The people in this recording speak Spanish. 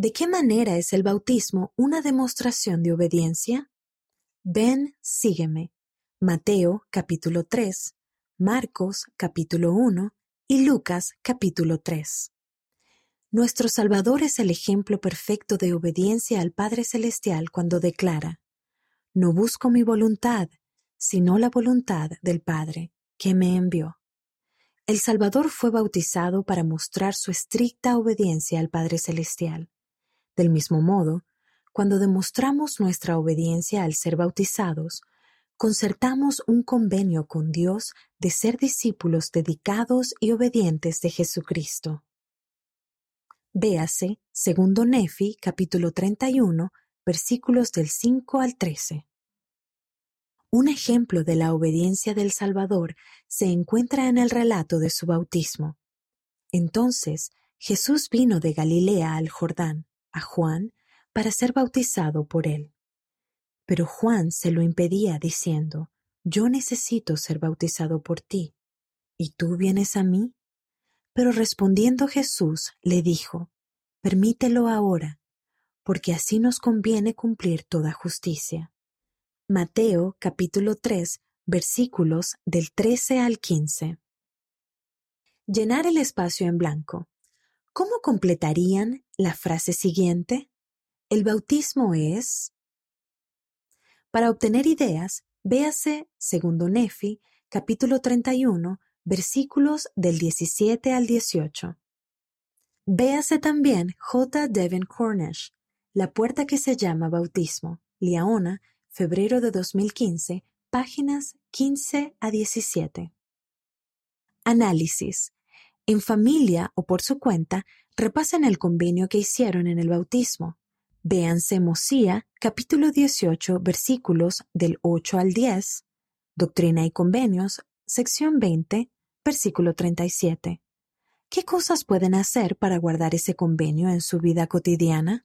¿De qué manera es el bautismo una demostración de obediencia? Ven, sígueme. Mateo capítulo 3, Marcos capítulo 1 y Lucas capítulo 3. Nuestro Salvador es el ejemplo perfecto de obediencia al Padre Celestial cuando declara, No busco mi voluntad, sino la voluntad del Padre, que me envió. El Salvador fue bautizado para mostrar su estricta obediencia al Padre Celestial. Del mismo modo, cuando demostramos nuestra obediencia al ser bautizados, concertamos un convenio con Dios de ser discípulos dedicados y obedientes de Jesucristo. Véase, segundo Nefi, capítulo 31, versículos del 5 al 13. Un ejemplo de la obediencia del Salvador se encuentra en el relato de su bautismo. Entonces Jesús vino de Galilea al Jordán, a Juan, para ser bautizado por él. Pero Juan se lo impedía diciendo, Yo necesito ser bautizado por ti, ¿y tú vienes a mí? Pero respondiendo Jesús le dijo, Permítelo ahora, porque así nos conviene cumplir toda justicia. Mateo capítulo 3 versículos del 13 al 15. Llenar el espacio en blanco. ¿Cómo completarían la frase siguiente? El bautismo es... Para obtener ideas, véase segundo Nefi, capítulo 31, versículos del 17 al 18. Véase también J. Devin Cornish, La puerta que se llama bautismo, Liaona, febrero de 2015, páginas 15 a 17. Análisis. En familia o por su cuenta, repasen el convenio que hicieron en el bautismo. Véanse Mosía, capítulo 18, versículos del 8 al 10, Doctrina y Convenios, sección 20, versículo 37. ¿Qué cosas pueden hacer para guardar ese convenio en su vida cotidiana?